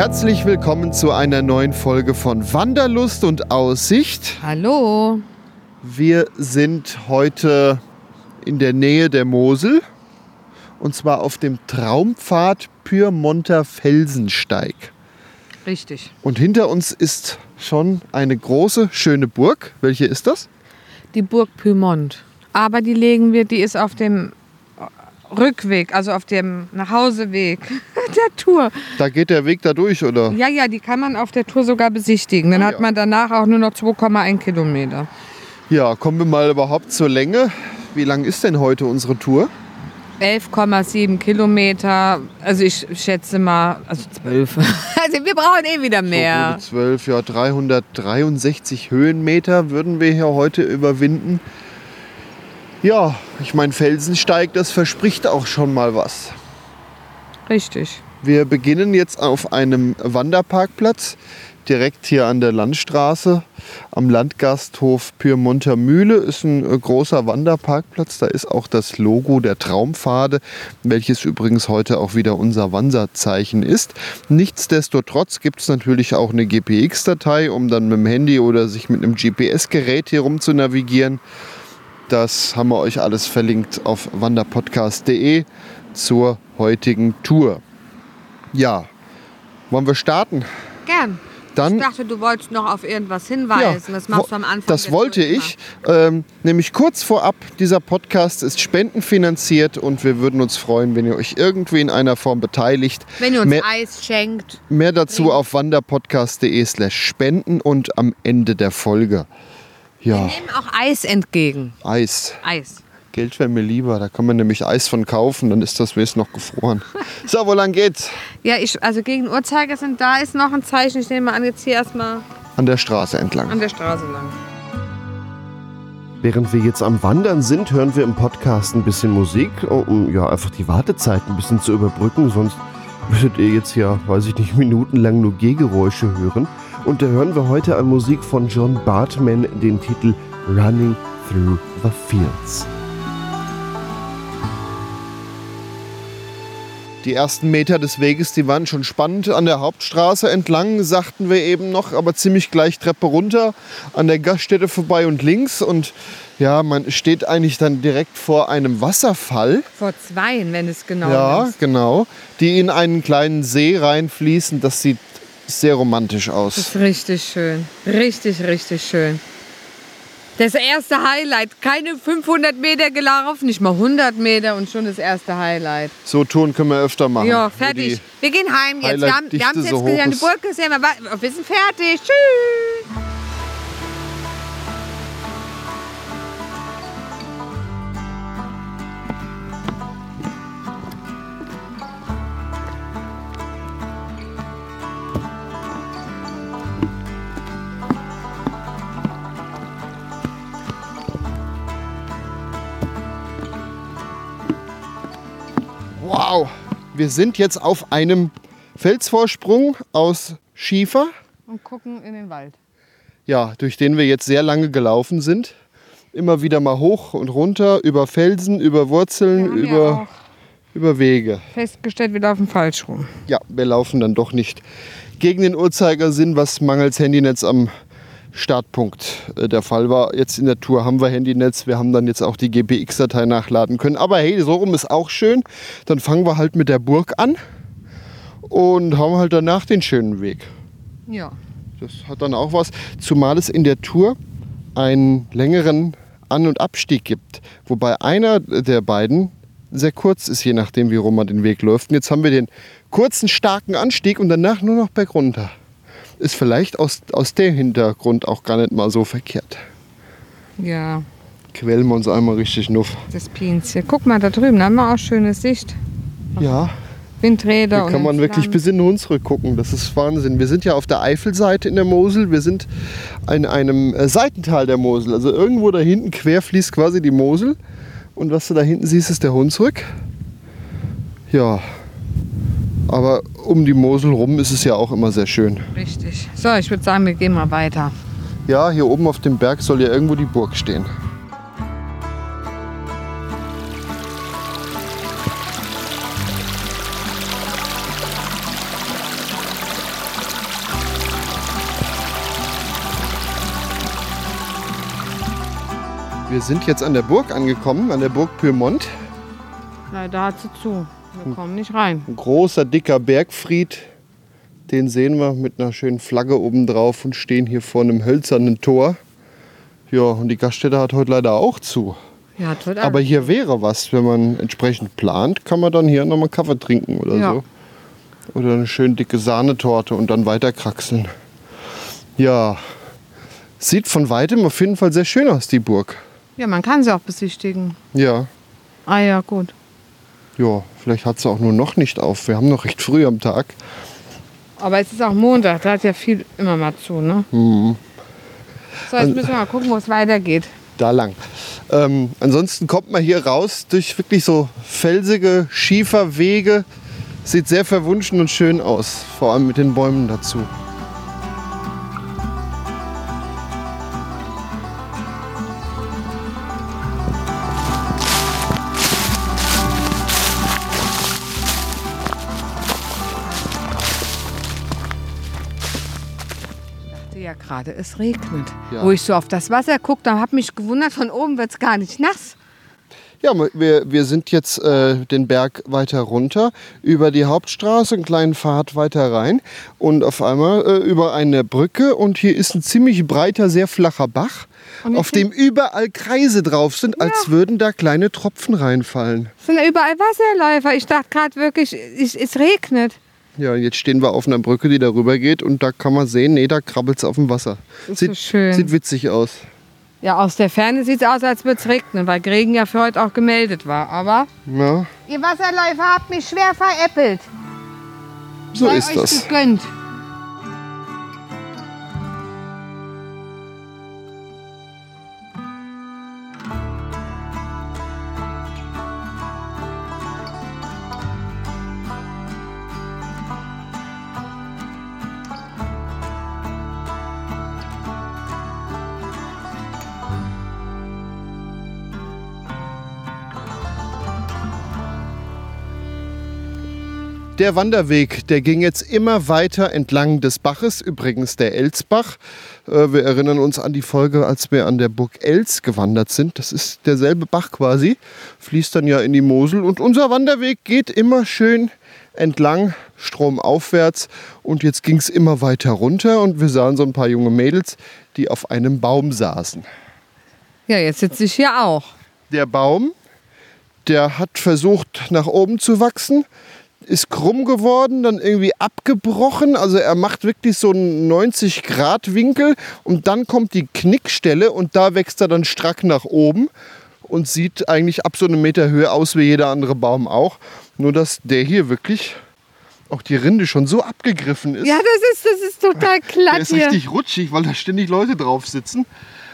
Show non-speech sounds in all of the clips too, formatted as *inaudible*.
Herzlich willkommen zu einer neuen Folge von Wanderlust und Aussicht. Hallo. Wir sind heute in der Nähe der Mosel und zwar auf dem Traumpfad Pyrmonter Felsensteig. Richtig. Und hinter uns ist schon eine große, schöne Burg. Welche ist das? Die Burg Pyrmont. Aber die legen wir, die ist auf dem Rückweg, also auf dem Nachhauseweg *laughs* der Tour. Da geht der Weg da durch, oder? Ja, ja, die kann man auf der Tour sogar besichtigen. Dann Ah, hat ja. man danach auch nur noch 2,1 Kilometer. Ja, kommen wir mal überhaupt zur Länge. Wie lang ist denn heute unsere Tour? 11,7 Kilometer, also ich schätze mal, also 12. *laughs* Also wir brauchen eh wieder mehr. So gute 12, ja, 363 Höhenmeter würden wir hier heute überwinden. Ja, ich meine, Felsensteig, das verspricht auch schon mal was. Richtig. Wir beginnen jetzt auf einem Wanderparkplatz, direkt hier an der Landstraße. Am Landgasthof Pyrmonter Mühle ist ein äh, großer Wanderparkplatz. Da ist auch das Logo der Traumpfade, welches übrigens heute auch wieder unser Wanderzeichen ist. Nichtsdestotrotz gibt es natürlich auch eine GPX-Datei, um dann mit dem Handy oder sich mit einem GPS-Gerät hier rum zu navigieren. Das haben wir euch alles verlinkt auf wanderpodcast.de zur heutigen Tour. Ja, wollen wir starten? Gern. Dann, Ich dachte, du wolltest noch auf irgendwas hinweisen. das machst du am Anfang. das wollte ich. Ähm, nämlich kurz vorab, dieser Podcast ist spendenfinanziert und wir würden uns freuen, wenn ihr euch irgendwie in einer Form beteiligt. Wenn ihr uns Mehr, Eis schenkt. mehr dazu auf wanderpodcast.de slash spenden und am Ende der Folge. Wir Ja, nehmen auch Eis entgegen. Eis. Eis. Geld wäre mir lieber, da kann man nämlich Eis von kaufen, dann ist das wenigstens noch gefroren. *laughs* So, wo lang geht's? Ja, ich, also gegen Uhrzeigersinn, da ist noch ein Zeichen. Ich nehme an, jetzt hier erstmal An der Straße entlang. an der Straße lang. Während wir jetzt am Wandern sind, hören wir im Podcast ein bisschen Musik, um ja einfach die Wartezeit ein bisschen zu überbrücken. Sonst würdet ihr jetzt ja, weiß ich nicht, minutenlang nur Gehgeräusche hören. Und da hören wir heute an Musik von John Bartman den Titel Running Through the Fields. Die ersten Meter des Weges, die waren schon spannend. An der Hauptstraße entlang, sagten wir eben noch, aber ziemlich gleich Treppe runter, an der Gaststätte vorbei und links. Und ja, man steht eigentlich dann direkt vor einem Wasserfall. Vor zweien, wenn es genau Ja, ist. genau. Die in einen kleinen See reinfließen. Das sieht sehr romantisch Das aus. ist richtig schön. Richtig, richtig schön. Das erste Highlight. Keine 500 Meter gelaufen, nicht mal 100 Meter und schon das erste Highlight. So Touren können wir öfter machen. Ja, fertig. Wir gehen heim jetzt. Wir haben wir haben es jetzt so gesehen, die. Burg gesehen. Wir wir sind fertig. Tschüss. Wir sind jetzt auf einem Felsvorsprung aus Schiefer. Und gucken in den Wald. ja, durch den wir jetzt sehr lange gelaufen sind. Immer wieder mal hoch und runter, über Felsen, über Wurzeln, ja über, auch über Wege. festgestellt, wir laufen falsch rum. Ja, wir laufen dann doch nicht gegen den Uhrzeigersinn, was mangels Handynetz am Startpunkt äh, der Fall war. Jetzt in der Tour haben wir Handynetz, wir haben dann jetzt auch die GPX-Datei nachladen können. Aber hey, so rum ist auch schön. Dann fangen wir halt mit der Burg an und haben halt danach den schönen Weg. Ja. Das hat dann auch was, zumal es in der Tour einen längeren An- und Abstieg gibt. Wobei einer der beiden sehr kurz ist, je nachdem, wie rum man den Weg läuft. Und jetzt haben wir den kurzen, starken Anstieg und danach nur noch bergunter. Ist vielleicht aus, aus dem Hintergrund auch gar nicht mal so verkehrt. Ja, Quellen wir uns einmal richtig nuff. das Pinzchen. Guck mal, da drüben haben wir auch schöne Sicht. Ja, Windräder und kann man wirklich bis in den Hunsrück gucken. Das ist Wahnsinn. Wir sind ja auf der Eifelseite in der Mosel. Wir sind in einem äh, Seitental der Mosel. Also irgendwo da hinten quer fließt quasi die Mosel. Und was du da hinten siehst, ist der Hunsrück. Ja, aber um die Mosel rum ist es ja auch immer sehr schön. Richtig. So, ich würde sagen, wir gehen mal weiter. Ja, hier oben auf dem Berg soll ja irgendwo die Burg stehen. Wir sind jetzt an der Burg angekommen, an der Burg Pyrmont. Leider hat sie zu. Wir kommen nicht rein. Ein großer, dicker Bergfried. Den sehen wir mit einer schönen Flagge oben drauf und stehen hier vor einem hölzernen Tor. Ja, und die Gaststätte hat heute leider auch zu. Ja, tot Aber hier wäre was, wenn man entsprechend plant, kann man dann hier nochmal Kaffee trinken oder Ja. so. Oder eine schön dicke Sahnetorte und dann weiter kraxeln. Ja, sieht von weitem auf jeden Fall sehr schön aus, die Burg. Ja, man kann sie auch besichtigen. Ja, Ah ja, gut. Ja, vielleicht hat sie auch nur noch nicht auf. Wir haben noch recht früh am Tag. Aber es ist auch Montag, da hat ja viel immer mal zu, ne? Mhm. So, jetzt müssen wir mal gucken, wo es weitergeht. da lang. Ähm, ansonsten kommt man hier raus durch wirklich so felsige Schieferwege. Sieht sehr verwunschen und schön aus, vor allem mit den Bäumen dazu. Gerade, es regnet. Ja. Wo ich so auf das Wasser gucke, da habe mich gewundert, von oben wird es gar nicht nass. Ja, wir, wir sind jetzt äh, den Berg weiter runter, über die Hauptstraße, einen kleinen Pfad weiter rein und auf einmal äh, über eine Brücke und hier ist ein ziemlich breiter, sehr flacher Bach, auf dem überall Kreise drauf sind, als würden da kleine Tropfen reinfallen. Es sind ja überall Wasserläufer. Ich dachte gerade wirklich, es regnet. Ja, jetzt stehen wir auf einer Brücke, die darüber geht und da kann man sehen, nee, da krabbelt es auf dem Wasser. ist Sieht, so schön. sieht witzig aus. Ja, aus der Ferne sieht es aus, als würde es regnen, weil Regen ja für heute auch gemeldet war. Aber Ja, ihr Wasserläufer habt mich schwer veräppelt. so Sei ist euch das. gegönnt. Der Wanderweg, der ging jetzt immer weiter entlang des Baches, übrigens der Elsbach. Äh, Wir erinnern uns an die Folge, als wir an der Burg Els gewandert sind. Das ist derselbe Bach quasi, fließt dann ja in die Mosel. Und unser Wanderweg geht immer schön entlang, stromaufwärts. Und jetzt ging es immer weiter runter und wir sahen so ein paar junge Mädels, die auf einem Baum saßen. Ja, jetzt sitze ich hier auch. Der Baum, der hat versucht nach oben zu wachsen, ist krumm geworden, dann irgendwie abgebrochen. Also er macht wirklich so einen 90-Grad-Winkel und dann kommt die Knickstelle und da wächst er dann strack nach oben und sieht eigentlich ab so einem Meter Höhe aus wie jeder andere Baum auch. Nur dass der hier wirklich auch die Rinde schon so abgegriffen ist. Ja, das ist, das ist total *laughs* der glatt ist hier. richtig rutschig, weil da ständig Leute drauf sitzen.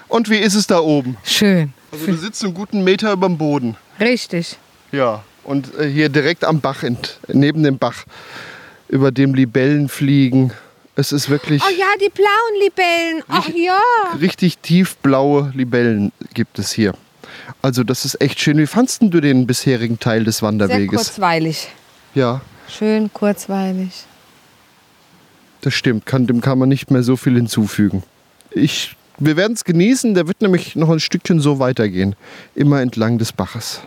Und wie ist es da oben? Schön. Also du sitzt einen guten Meter über dem Boden. Richtig. Ja, und äh, hier direkt am Bach, ent, neben dem Bach, über dem Libellen fliegen. Es ist wirklich Oh ja, die blauen Libellen. Ach ja. richtig tiefblaue Libellen gibt es hier. Also das ist echt schön. Wie fandst denn du den bisherigen Teil des Sehr Wanderweges? kurzweilig. Ja, Schön kurzweilig. das stimmt. Kann, dem kann man nicht mehr so viel hinzufügen. Ich, wir werden es genießen. Der wird nämlich noch ein Stückchen so weitergehen. Immer entlang des Baches.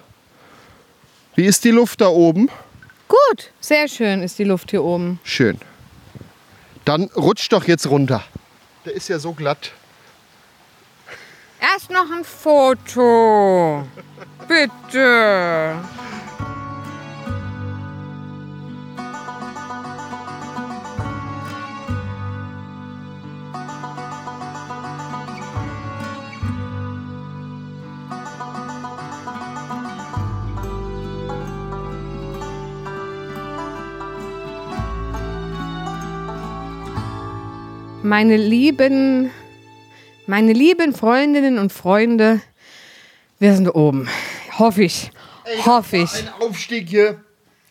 Wie ist die Luft da oben? Gut. Sehr schön ist die Luft hier oben. Schön. Dann rutscht doch jetzt runter. Der ist ja so glatt. Erst noch ein Foto. Bitte. Meine lieben, meine lieben Freundinnen und Freunde, wir sind oben. Hoffe ich. Ey, Hoffe ich. Ein Aufstieg hier.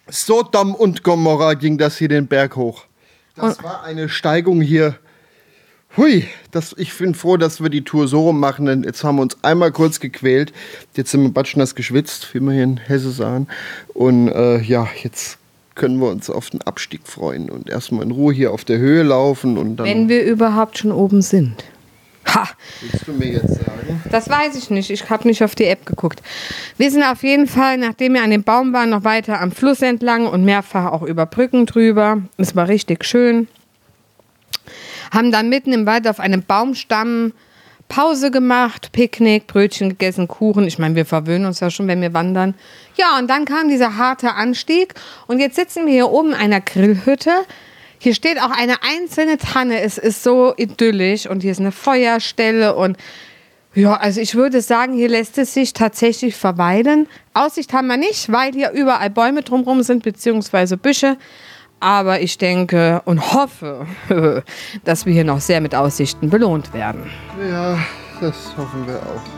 Sodom und Gomorra ging das hier den Berg hoch. Das war eine Steigung hier. Hui, das, ich bin froh, dass wir die Tour so rum machen, denn jetzt haben wir uns einmal kurz gequält. Jetzt sind wir batschnass geschwitzt, wie wir hier in Hesse sagen. Und äh, ja, jetzt können wir uns auf den Abstieg freuen und erstmal in Ruhe hier auf der Höhe laufen und dann. Wenn wir überhaupt schon oben sind. Ha! willst du mir jetzt sagen? Das weiß ich nicht. Ich habe nicht auf die App geguckt. Wir sind auf jeden Fall, nachdem wir an dem Baum waren, noch weiter am Fluss entlang und mehrfach auch über Brücken drüber. Es war richtig schön. Haben dann mitten im Wald auf einem Baumstamm Pause gemacht, Picknick, Brötchen gegessen, Kuchen. Ich meine, wir verwöhnen uns ja schon, wenn wir wandern. Ja, und dann kam dieser harte Anstieg. Und jetzt sitzen wir hier oben in einer Grillhütte. Hier steht auch eine einzelne Tanne. Es ist so idyllisch. Und hier ist eine Feuerstelle. Und ja, also ich würde sagen, hier lässt es sich tatsächlich verweilen. Aussicht haben wir nicht, weil hier überall Bäume drumherum sind, beziehungsweise Büsche. Aber ich denke und hoffe, *laughs* dass wir hier noch sehr mit Aussichten belohnt werden. Ja, das hoffen wir auch.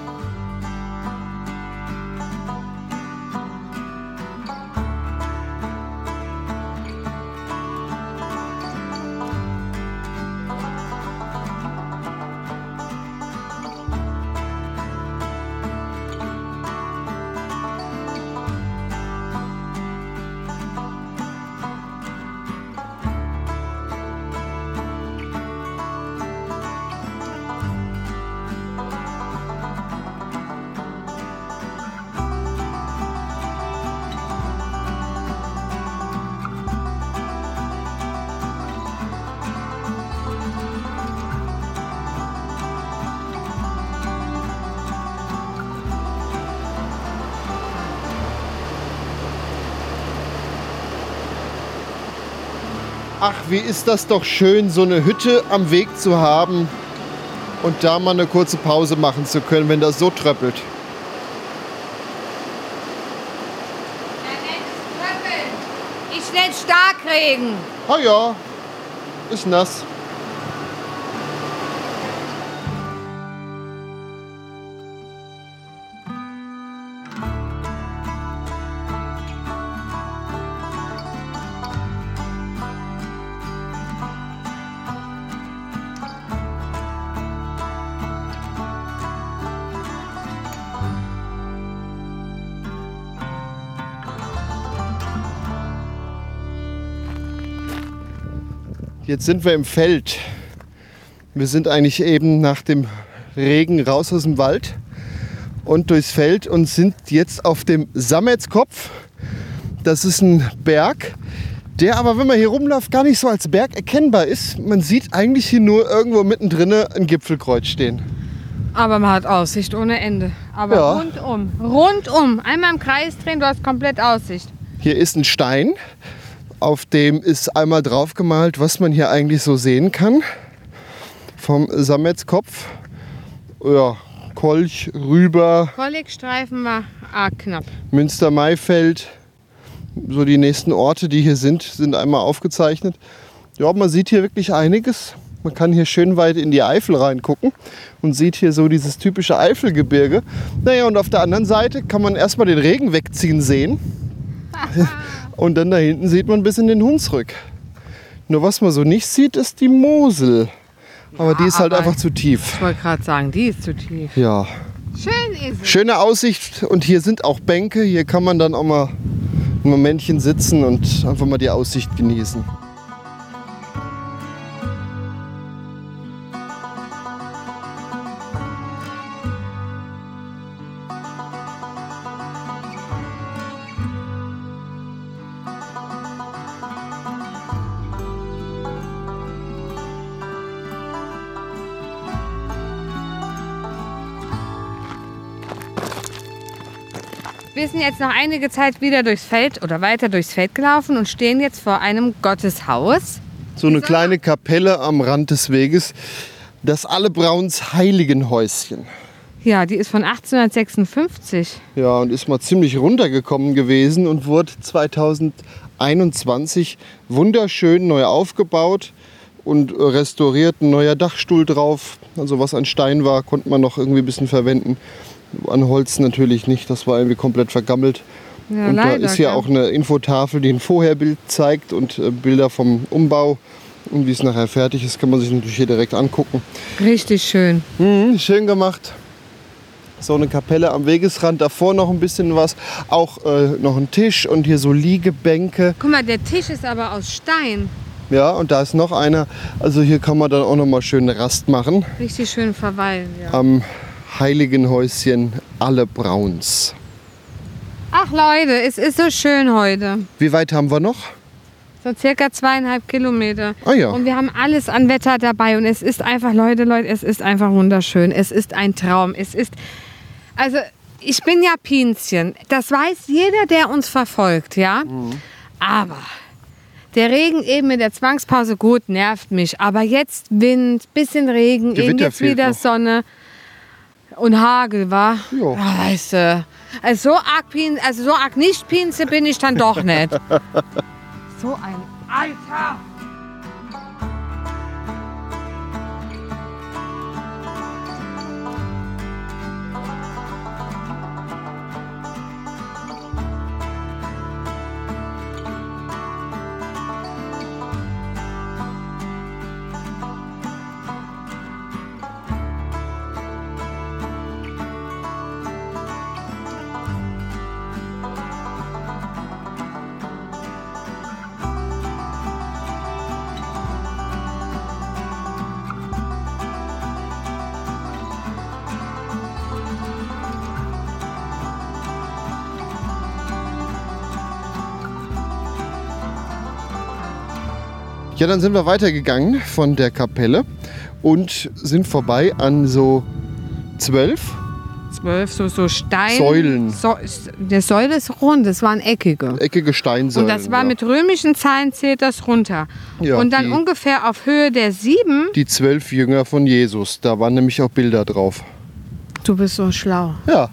Ach, wie ist das doch schön, so eine Hütte am Weg zu haben und da mal eine kurze Pause machen zu können, wenn das so tröppelt. Ich nenne Starkregen. Ah ja, ist nass. Jetzt sind wir im Feld. Wir sind eigentlich eben nach dem Regen raus aus dem Wald und durchs Feld und sind jetzt auf dem Sammetskopf. Das ist ein Berg, der aber, wenn man hier rumläuft, gar nicht so als Berg erkennbar ist. Man sieht eigentlich hier nur irgendwo mittendrin ein Gipfelkreuz stehen. Aber man hat Aussicht ohne Ende. Aber Ja. rundum, rundum. Einmal im Kreis drehen, du hast komplett Aussicht. Hier ist ein Stein, auf dem ist einmal drauf gemalt, was man hier eigentlich so sehen kann. Vom Sammetskopf. Ja, Kolch, Rüber, Kollegstreifen war arg knapp. Münster-Maifeld. So die nächsten Orte, die hier sind, sind einmal aufgezeichnet. Ja, man sieht hier wirklich einiges. Man kann hier schön weit in die Eifel reingucken und sieht hier so dieses typische Eifelgebirge. Naja, und auf der anderen Seite kann man erstmal den Regen wegziehen sehen. *laughs* Und dann da hinten sieht man bis in den Hunsrück. Nur was man so nicht sieht, ist die Mosel. Aber die ist halt einfach zu tief. Ich wollte gerade sagen, die ist zu tief. Ja. Schön ist es. Schöne Aussicht und hier sind auch Bänke. Hier kann man dann auch mal ein Momentchen sitzen und einfach mal die Aussicht genießen. Wir sind jetzt noch einige Zeit wieder durchs Feld oder weiter durchs Feld gelaufen und stehen jetzt vor einem Gotteshaus. So eine kleine Kapelle am Rand des Weges. Das Allebrauns Heiligenhäuschen. Ja, die ist von 1856. Ja, und ist mal ziemlich runtergekommen gewesen und wurde 2021 wunderschön neu aufgebaut. und restauriert. Ein neuer Dachstuhl drauf. Also was an Stein war, konnte man noch irgendwie ein bisschen verwenden. An Holz natürlich nicht, das war irgendwie komplett vergammelt. Ja, und leider, da ist hier gell? auch eine Infotafel, die ein Vorherbild zeigt und äh, Bilder vom Umbau. Und wie es nachher fertig ist, kann man sich natürlich hier direkt angucken. Richtig schön. Mhm, schön gemacht. So eine Kapelle am Wegesrand, davor noch ein bisschen was. Auch äh, noch ein Tisch und hier so Liegebänke. Guck mal, der Tisch ist aber aus Stein. Ja, und da ist noch einer. Also hier kann man dann auch noch mal schön Rast machen. Richtig schön verweilen. Ja. Am heiligen Häuschen Alle Brauns. Ach Leute, es ist so schön heute. Wie weit haben wir noch? So circa zweieinhalb Kilometer. Ah ja. Und wir haben alles an Wetter dabei. Und es ist einfach, Leute, Leute, es ist einfach wunderschön. Es ist ein Traum. Es ist, also ich bin ja Pinzchen. Das weiß jeder, der uns verfolgt, ja. Aber der Regen eben mit der Zwangspause, gut, nervt mich. Aber jetzt Wind, bisschen Regen, Gewitter eben jetzt wieder noch. Sonne und Hagel, war. Ja. Weißt du, also so arg, Pin, also so arg nicht Pinze bin ich dann doch nicht. *laughs* so ein Alter! Ja, dann sind wir weitergegangen von der Kapelle und sind vorbei an so zwölf. Zwölf, so, so Stein. Säulen. So, der Säule ist rund, das waren eckige. eckige Steinsäulen. Und das war ja. mit römischen Zahlen zählt das runter. Ja, und dann die- ungefähr auf Höhe der sieben. die zwölf Jünger von Jesus. Da waren nämlich auch Bilder drauf. Du bist so schlau. Ja,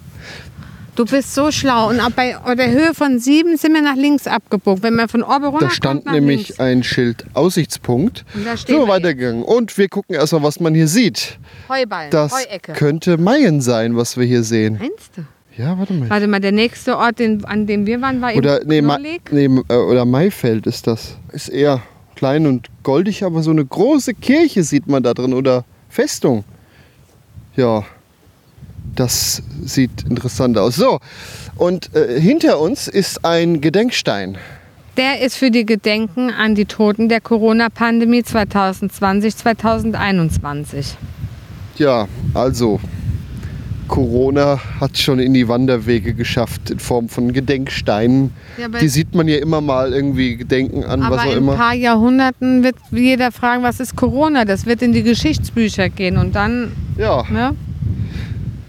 Du bist so schlau. Und ab bei der Höhe von sieben sind wir nach links abgebogen. Wenn man von oben runter da stand kommt, nämlich links. ein Schild Aussichtspunkt. Und da stehen wir wir weitergegangen. Und wir gucken erstmal, was man hier sieht. Heuballen, Das Heuecke. könnte Mayen sein, was wir hier sehen. Meinst du? Ja, warte mal. Warte mal, der nächste Ort, den, an dem wir waren, war Oder, eben nee, Ma nee, äh, oder Maifeld ist das. Ist eher klein und goldig, aber so eine große Kirche sieht man da drin. Oder Festung. Ja, das sieht interessant aus. So, und äh, hinter uns ist ein Gedenkstein. Der ist für die Gedenken an die Toten der Corona-Pandemie 2020, 2021. Ja, also Corona hat schon in die Wanderwege geschafft in Form von Gedenksteinen. Ja, aber- die sieht man ja immer mal irgendwie Gedenken an, Aber was auch in ein immer. paar Jahrhunderten wird jeder fragen, was ist Corona? Das wird in die Geschichtsbücher gehen. Und dann, Ja, ne?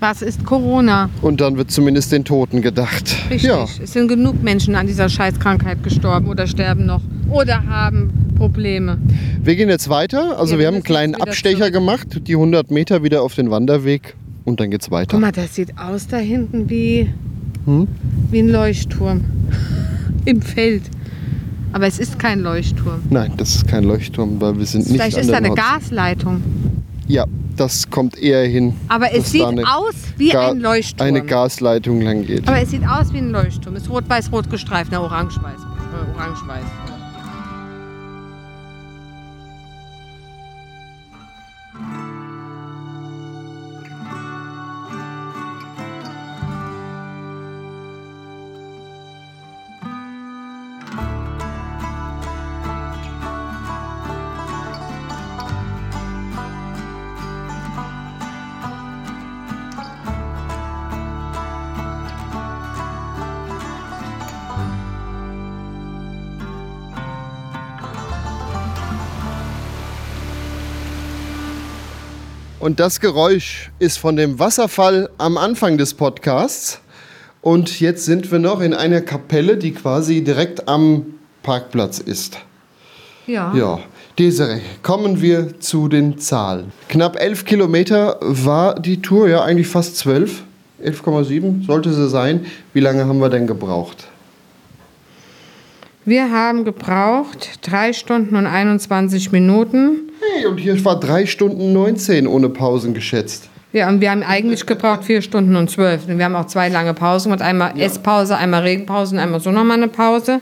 Was ist Corona? und dann wird zumindest den Toten gedacht. Richtig. Ja, Es sind genug Menschen an dieser Scheißkrankheit gestorben oder sterben noch oder haben Probleme. wir gehen jetzt weiter. Also wir wir haben einen kleinen Abstecher zurück. gemacht, die 100 Meter wieder auf den Wanderweg und dann geht's weiter. Guck mal, das sieht aus da hinten wie, Hm? wie ein Leuchtturm *laughs* im Feld. Aber es ist kein Leuchtturm. Nein, das ist kein Leuchtturm, weil wir sind nicht Vielleicht an ist da eine. Gasleitung. Ja, das kommt eher hin. Aber es sieht aus wie Ga- ein Leuchtturm. Eine Gasleitung lang geht. Aber es sieht aus wie ein Leuchtturm. Ist rot-weiß-rot gestreift, na orange-weiß. Äh, orange-weiß. Und das Geräusch ist von dem Wasserfall am Anfang des Podcasts. Und jetzt sind wir noch in einer Kapelle, die quasi direkt am Parkplatz ist. Ja. Ja, Desiree, kommen wir zu den Zahlen. Knapp 11 Kilometer war die Tour, ja eigentlich fast 12. 11,7 sollte sie sein. Wie lange haben wir denn gebraucht? Wir haben gebraucht 3 Stunden und 21 Minuten Hey, und hier war 3 Stunden 19 ohne Pausen geschätzt. Ja, und wir haben eigentlich gebraucht 4 Stunden und 12. Wir haben auch zwei lange Pausen und einmal Esspause, einmal Regenpause und einmal so nochmal eine Pause.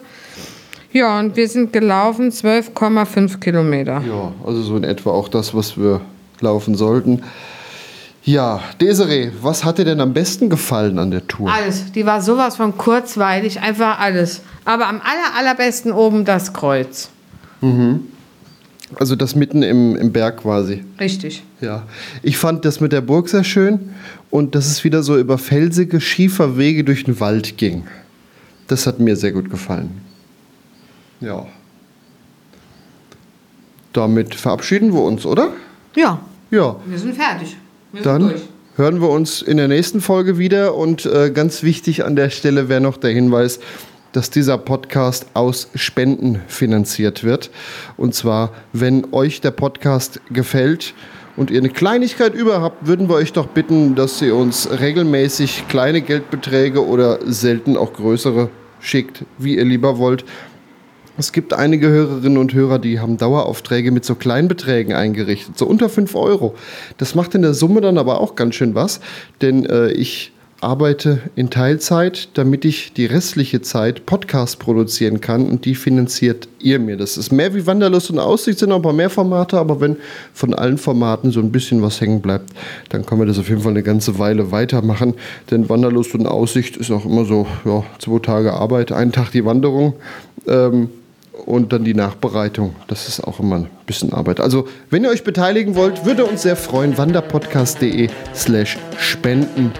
Ja, und wir sind gelaufen 12,5 Kilometer. Ja, also so in etwa auch das, was wir laufen sollten. Ja, Desiree, was hat dir denn am besten gefallen an der Tour? Alles. Die war sowas von kurzweilig, einfach alles. Aber am aller, allerbesten oben das Kreuz. Also das mitten im, im Berg quasi. Richtig. Ja, ich fand das mit der Burg sehr schön und dass es wieder so über felsige Schieferwege durch den Wald ging. Das hat mir sehr gut gefallen. Ja. Damit verabschieden wir uns, oder? Ja, Ja, wir sind fertig. Wir dann hören wir uns in der nächsten Folge wieder und äh, ganz wichtig an der Stelle wäre noch der Hinweis, dass dieser Podcast aus Spenden finanziert wird. Und zwar, wenn euch der Podcast gefällt und ihr eine Kleinigkeit über habt, würden wir euch doch bitten, dass ihr uns regelmäßig kleine Geldbeträge oder selten auch größere schickt, wie ihr lieber wollt. Es gibt einige Hörerinnen und Hörer, die haben Daueraufträge mit so Kleinbeträgen eingerichtet, so unter 5 Euro. Das macht in der Summe dann aber auch ganz schön was, denn äh, ich arbeite in Teilzeit, damit ich die restliche Zeit Podcast produzieren kann und die finanziert ihr mir. Das ist mehr wie Wanderlust und Aussicht, sind noch ein paar mehr Formate, aber wenn von allen Formaten so ein bisschen was hängen bleibt, dann kann man das auf jeden Fall eine ganze Weile weitermachen, denn Wanderlust und Aussicht ist auch immer so ja, zwei Tage Arbeit, einen Tag die Wanderung. Ähm, und dann die Nachbereitung. Das ist auch immer ein bisschen Arbeit. Also, wenn ihr euch beteiligen wollt, würde uns sehr freuen. wanderpodcast.de slash spenden.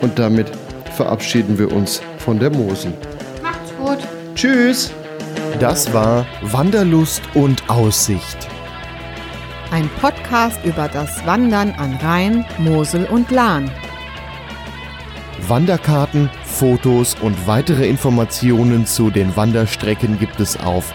Und damit verabschieden wir uns von der Mosel. Macht's gut. Tschüss! Das war Wanderlust und Aussicht. Ein Podcast über das Wandern an Rhein, Mosel und Lahn. Wanderkarten, Fotos und weitere Informationen zu den Wanderstrecken gibt es auf